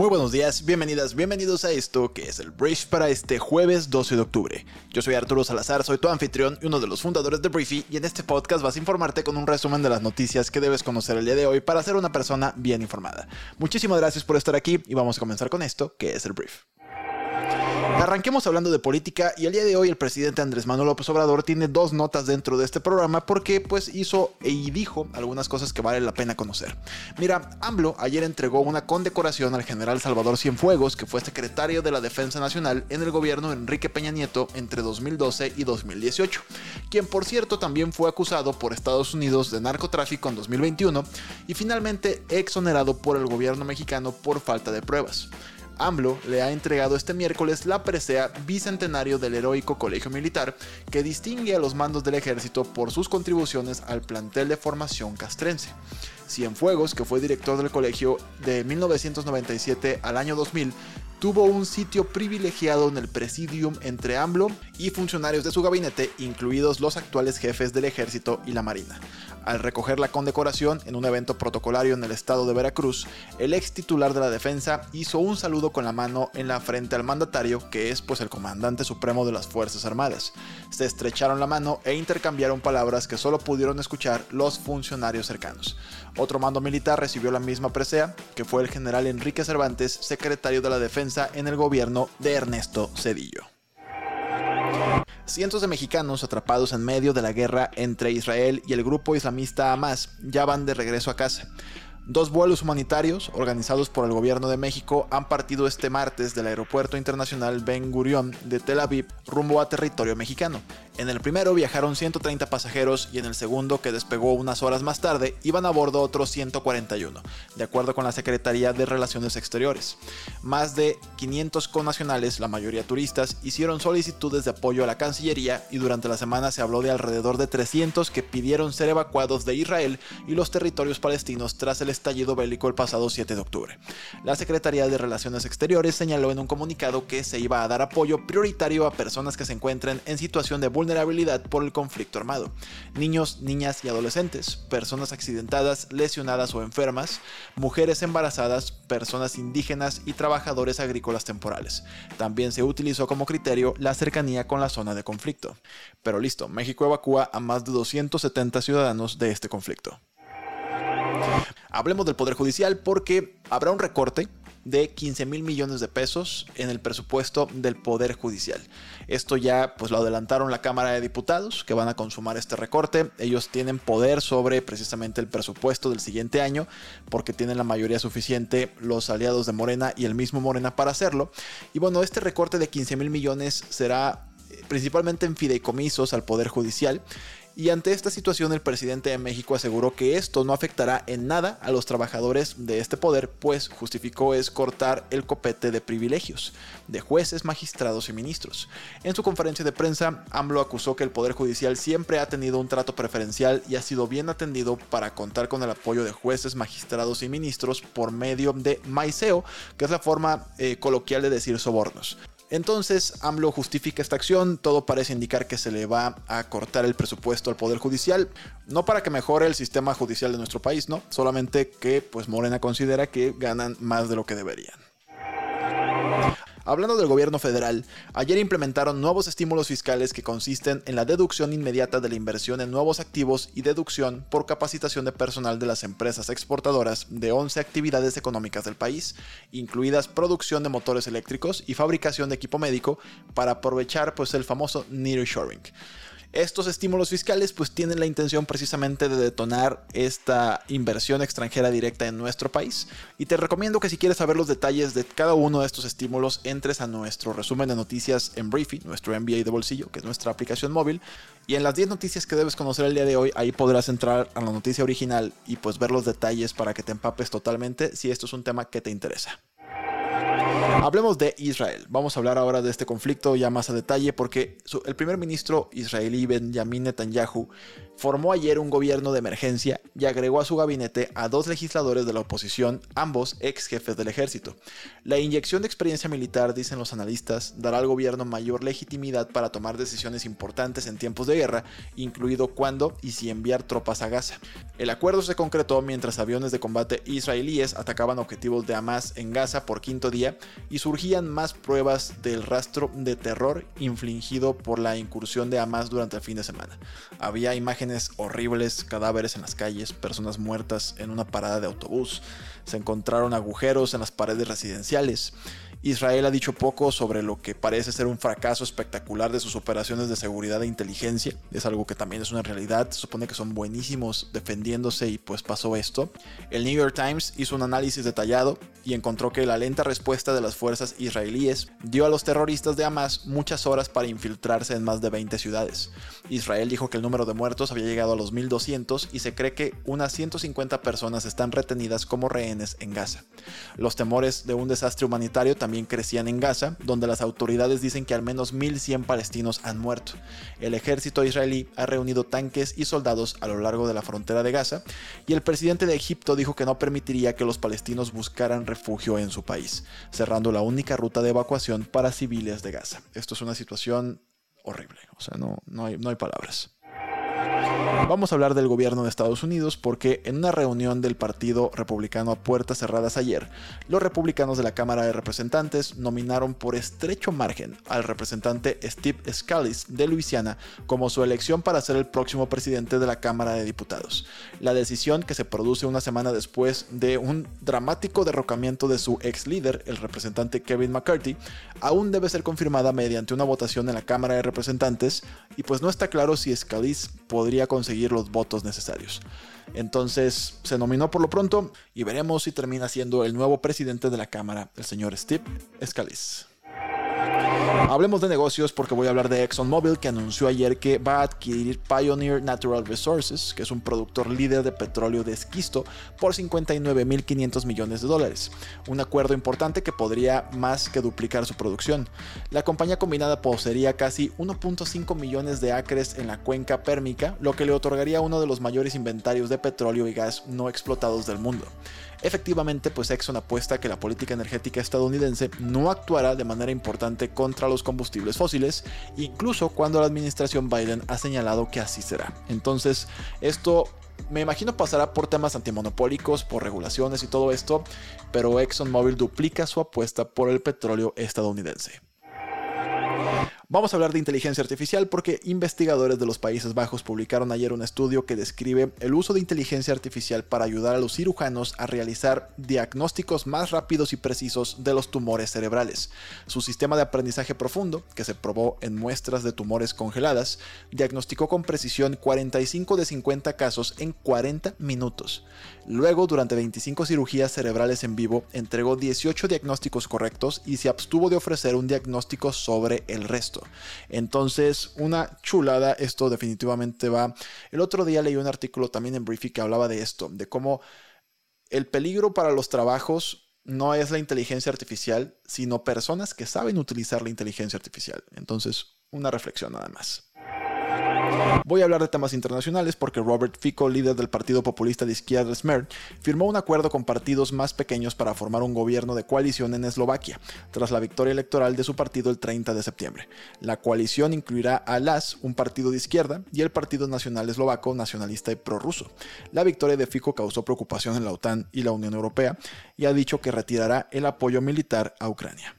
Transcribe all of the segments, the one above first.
Muy buenos días, bienvenidas, bienvenidos a esto que es el Brief para este jueves 12 de octubre. Yo soy Arturo Salazar, soy tu anfitrión y uno de los fundadores de Briefy y en este podcast vas a informarte con un resumen de las noticias que debes conocer el día de hoy para ser una persona bien informada. Muchísimas gracias por estar aquí y vamos a comenzar con esto que es el Brief. Arranquemos hablando de política y el día de hoy el presidente Andrés Manuel López Obrador tiene dos notas dentro de este programa porque pues hizo y dijo algunas cosas que vale la pena conocer. Mira, AMLO ayer entregó una condecoración al general Salvador Cienfuegos, que fue secretario de la Defensa Nacional en el gobierno de Enrique Peña Nieto entre 2012 y 2018, quien por cierto también fue acusado por Estados Unidos de narcotráfico en 2021 y finalmente exonerado por el gobierno mexicano por falta de pruebas. AMLO le ha entregado este miércoles la presea bicentenario del heroico colegio militar que distingue a los mandos del ejército por sus contribuciones al plantel de formación castrense. Cienfuegos, que fue director del colegio de 1997 al año 2000, tuvo un sitio privilegiado en el presidium entre AMLO y funcionarios de su gabinete, incluidos los actuales jefes del ejército y la marina. Al recoger la condecoración en un evento protocolario en el estado de Veracruz, el ex titular de la defensa hizo un saludo con la mano en la frente al mandatario, que es pues el comandante supremo de las Fuerzas Armadas. Se estrecharon la mano e intercambiaron palabras que solo pudieron escuchar los funcionarios cercanos. Otro mando militar recibió la misma presea, que fue el general Enrique Cervantes, secretario de la Defensa en el gobierno de Ernesto Cedillo. Cientos de mexicanos atrapados en medio de la guerra entre Israel y el grupo islamista Hamas ya van de regreso a casa. Dos vuelos humanitarios organizados por el gobierno de México han partido este martes del Aeropuerto Internacional Ben Gurion de Tel Aviv rumbo a territorio mexicano. En el primero viajaron 130 pasajeros y en el segundo, que despegó unas horas más tarde, iban a bordo otros 141, de acuerdo con la Secretaría de Relaciones Exteriores. Más de 500 connacionales, la mayoría turistas, hicieron solicitudes de apoyo a la Cancillería y durante la semana se habló de alrededor de 300 que pidieron ser evacuados de Israel y los territorios palestinos tras el estallido bélico el pasado 7 de octubre. La Secretaría de Relaciones Exteriores señaló en un comunicado que se iba a dar apoyo prioritario a personas que se encuentren en situación de vulnerabilidad por el conflicto armado. Niños, niñas y adolescentes, personas accidentadas, lesionadas o enfermas, mujeres embarazadas, personas indígenas y trabajadores agrícolas temporales. También se utilizó como criterio la cercanía con la zona de conflicto. Pero listo, México evacúa a más de 270 ciudadanos de este conflicto. Hablemos del Poder Judicial porque habrá un recorte de 15 mil millones de pesos en el presupuesto del Poder Judicial. Esto ya pues lo adelantaron la Cámara de Diputados que van a consumar este recorte. Ellos tienen poder sobre precisamente el presupuesto del siguiente año porque tienen la mayoría suficiente los aliados de Morena y el mismo Morena para hacerlo. Y bueno, este recorte de 15 mil millones será eh, principalmente en fideicomisos al Poder Judicial y ante esta situación el presidente de México aseguró que esto no afectará en nada a los trabajadores de este poder, pues justificó es cortar el copete de privilegios de jueces, magistrados y ministros. En su conferencia de prensa, AMLO acusó que el Poder Judicial siempre ha tenido un trato preferencial y ha sido bien atendido para contar con el apoyo de jueces, magistrados y ministros por medio de maiceo, que es la forma eh, coloquial de decir sobornos. Entonces, AMLO justifica esta acción, todo parece indicar que se le va a cortar el presupuesto al Poder Judicial, no para que mejore el sistema judicial de nuestro país, no, solamente que pues Morena considera que ganan más de lo que deberían. Hablando del gobierno federal, ayer implementaron nuevos estímulos fiscales que consisten en la deducción inmediata de la inversión en nuevos activos y deducción por capacitación de personal de las empresas exportadoras de 11 actividades económicas del país, incluidas producción de motores eléctricos y fabricación de equipo médico para aprovechar pues el famoso nearshoring. Estos estímulos fiscales pues tienen la intención precisamente de detonar esta inversión extranjera directa en nuestro país y te recomiendo que si quieres saber los detalles de cada uno de estos estímulos entres a nuestro resumen de noticias en Briefy, nuestro MBA de bolsillo, que es nuestra aplicación móvil y en las 10 noticias que debes conocer el día de hoy ahí podrás entrar a la noticia original y pues ver los detalles para que te empapes totalmente si esto es un tema que te interesa. Hablemos de Israel. Vamos a hablar ahora de este conflicto ya más a detalle porque el primer ministro israelí Benjamin Netanyahu formó ayer un gobierno de emergencia y agregó a su gabinete a dos legisladores de la oposición, ambos ex jefes del ejército. La inyección de experiencia militar, dicen los analistas, dará al gobierno mayor legitimidad para tomar decisiones importantes en tiempos de guerra, incluido cuándo y si enviar tropas a Gaza. El acuerdo se concretó mientras aviones de combate israelíes atacaban objetivos de Hamas en Gaza por quinto día y surgían más pruebas del rastro de terror infligido por la incursión de Hamas durante el fin de semana. Había imágenes horribles, cadáveres en las calles, personas muertas en una parada de autobús, se encontraron agujeros en las paredes residenciales. Israel ha dicho poco sobre lo que parece ser un fracaso espectacular de sus operaciones de seguridad e inteligencia. Es algo que también es una realidad. Se supone que son buenísimos defendiéndose y pues pasó esto. El New York Times hizo un análisis detallado y encontró que la lenta respuesta de las fuerzas israelíes dio a los terroristas de Hamas muchas horas para infiltrarse en más de 20 ciudades. Israel dijo que el número de muertos había llegado a los 1200 y se cree que unas 150 personas están retenidas como rehenes en Gaza. Los temores de un desastre humanitario también también crecían en Gaza, donde las autoridades dicen que al menos 1.100 palestinos han muerto. El ejército israelí ha reunido tanques y soldados a lo largo de la frontera de Gaza, y el presidente de Egipto dijo que no permitiría que los palestinos buscaran refugio en su país, cerrando la única ruta de evacuación para civiles de Gaza. Esto es una situación horrible, o sea, no, no, hay, no hay palabras. Vamos a hablar del gobierno de Estados Unidos porque en una reunión del Partido Republicano a puertas cerradas ayer, los republicanos de la Cámara de Representantes nominaron por estrecho margen al representante Steve Scalise de Luisiana como su elección para ser el próximo presidente de la Cámara de Diputados. La decisión que se produce una semana después de un dramático derrocamiento de su ex líder, el representante Kevin McCarthy, aún debe ser confirmada mediante una votación en la Cámara de Representantes y pues no está claro si Scalise podría conseguir los votos necesarios. Entonces se nominó por lo pronto y veremos si termina siendo el nuevo presidente de la Cámara, el señor Steve Scalise. Hablemos de negocios porque voy a hablar de ExxonMobil que anunció ayer que va a adquirir Pioneer Natural Resources, que es un productor líder de petróleo de esquisto, por 59.500 millones de dólares. Un acuerdo importante que podría más que duplicar su producción. La compañía combinada poseería casi 1.5 millones de acres en la cuenca pérmica, lo que le otorgaría uno de los mayores inventarios de petróleo y gas no explotados del mundo. Efectivamente, pues Exxon apuesta que la política energética estadounidense no actuará de manera importante contra los combustibles fósiles, incluso cuando la administración Biden ha señalado que así será. Entonces, esto me imagino pasará por temas antimonopólicos, por regulaciones y todo esto, pero ExxonMobil duplica su apuesta por el petróleo estadounidense. Vamos a hablar de inteligencia artificial porque investigadores de los Países Bajos publicaron ayer un estudio que describe el uso de inteligencia artificial para ayudar a los cirujanos a realizar diagnósticos más rápidos y precisos de los tumores cerebrales. Su sistema de aprendizaje profundo, que se probó en muestras de tumores congeladas, diagnosticó con precisión 45 de 50 casos en 40 minutos. Luego, durante 25 cirugías cerebrales en vivo, entregó 18 diagnósticos correctos y se abstuvo de ofrecer un diagnóstico sobre el resto. Entonces, una chulada, esto definitivamente va. El otro día leí un artículo también en Briefy que hablaba de esto, de cómo el peligro para los trabajos no es la inteligencia artificial, sino personas que saben utilizar la inteligencia artificial. Entonces, una reflexión nada más. Voy a hablar de temas internacionales porque Robert Fico, líder del Partido Populista de Izquierda Smer, firmó un acuerdo con partidos más pequeños para formar un gobierno de coalición en Eslovaquia, tras la victoria electoral de su partido el 30 de septiembre. La coalición incluirá a LAS, un partido de izquierda, y el Partido Nacional Eslovaco, nacionalista y prorruso. La victoria de Fico causó preocupación en la OTAN y la Unión Europea y ha dicho que retirará el apoyo militar a Ucrania.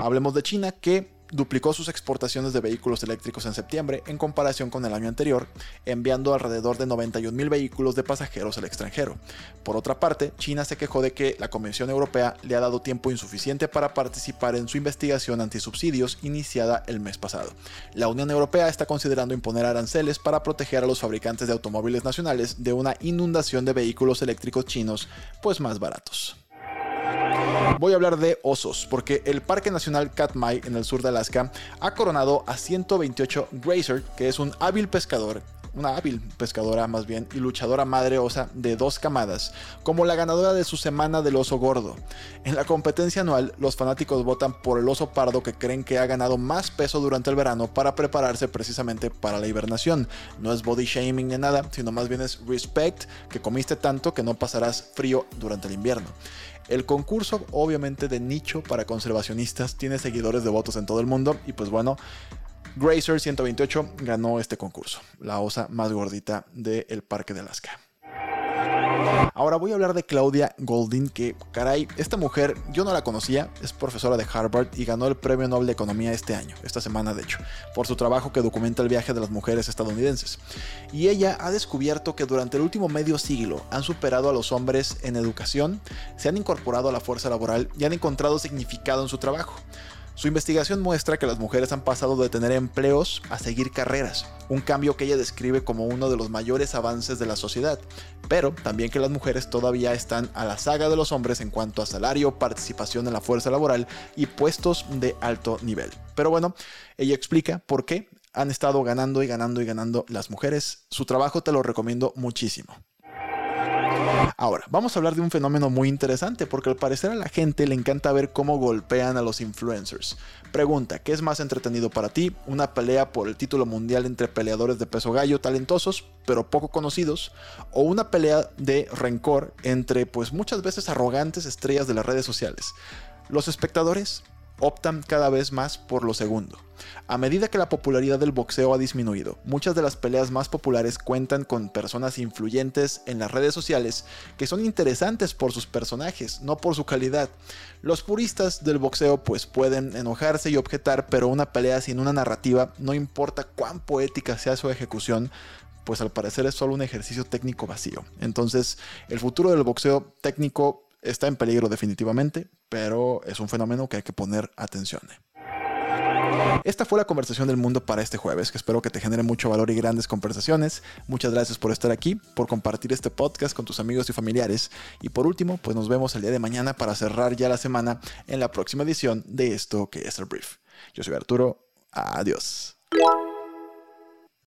Hablemos de China, que duplicó sus exportaciones de vehículos eléctricos en septiembre en comparación con el año anterior, enviando alrededor de 91 mil vehículos de pasajeros al extranjero. Por otra parte, China se quejó de que la Comisión Europea le ha dado tiempo insuficiente para participar en su investigación antisubsidios iniciada el mes pasado. La Unión Europea está considerando imponer aranceles para proteger a los fabricantes de automóviles nacionales de una inundación de vehículos eléctricos chinos, pues más baratos. Voy a hablar de osos, porque el Parque Nacional Katmai en el sur de Alaska ha coronado a 128 Grazer, que es un hábil pescador una hábil pescadora más bien y luchadora madre osa de dos camadas, como la ganadora de su semana del oso gordo. En la competencia anual, los fanáticos votan por el oso pardo que creen que ha ganado más peso durante el verano para prepararse precisamente para la hibernación. No es body shaming ni nada, sino más bien es respect, que comiste tanto que no pasarás frío durante el invierno. El concurso, obviamente de nicho para conservacionistas, tiene seguidores devotos en todo el mundo y pues bueno, Gracer 128 ganó este concurso, la osa más gordita del Parque de Alaska. Ahora voy a hablar de Claudia Goldin, que caray, esta mujer yo no la conocía, es profesora de Harvard y ganó el Premio Nobel de Economía este año, esta semana de hecho, por su trabajo que documenta el viaje de las mujeres estadounidenses. Y ella ha descubierto que durante el último medio siglo han superado a los hombres en educación, se han incorporado a la fuerza laboral y han encontrado significado en su trabajo. Su investigación muestra que las mujeres han pasado de tener empleos a seguir carreras, un cambio que ella describe como uno de los mayores avances de la sociedad, pero también que las mujeres todavía están a la saga de los hombres en cuanto a salario, participación en la fuerza laboral y puestos de alto nivel. Pero bueno, ella explica por qué han estado ganando y ganando y ganando las mujeres. Su trabajo te lo recomiendo muchísimo. Ahora, vamos a hablar de un fenómeno muy interesante porque al parecer a la gente le encanta ver cómo golpean a los influencers. Pregunta, ¿qué es más entretenido para ti? ¿Una pelea por el título mundial entre peleadores de peso gallo talentosos pero poco conocidos? ¿O una pelea de rencor entre pues muchas veces arrogantes estrellas de las redes sociales? Los espectadores optan cada vez más por lo segundo. A medida que la popularidad del boxeo ha disminuido, muchas de las peleas más populares cuentan con personas influyentes en las redes sociales que son interesantes por sus personajes, no por su calidad. Los puristas del boxeo pues pueden enojarse y objetar, pero una pelea sin una narrativa, no importa cuán poética sea su ejecución, pues al parecer es solo un ejercicio técnico vacío. Entonces, el futuro del boxeo técnico está en peligro definitivamente, pero es un fenómeno que hay que poner atención. Esta fue la conversación del mundo para este jueves, que espero que te genere mucho valor y grandes conversaciones. Muchas gracias por estar aquí, por compartir este podcast con tus amigos y familiares. Y por último, pues nos vemos el día de mañana para cerrar ya la semana en la próxima edición de esto que es el brief. Yo soy Arturo, adiós.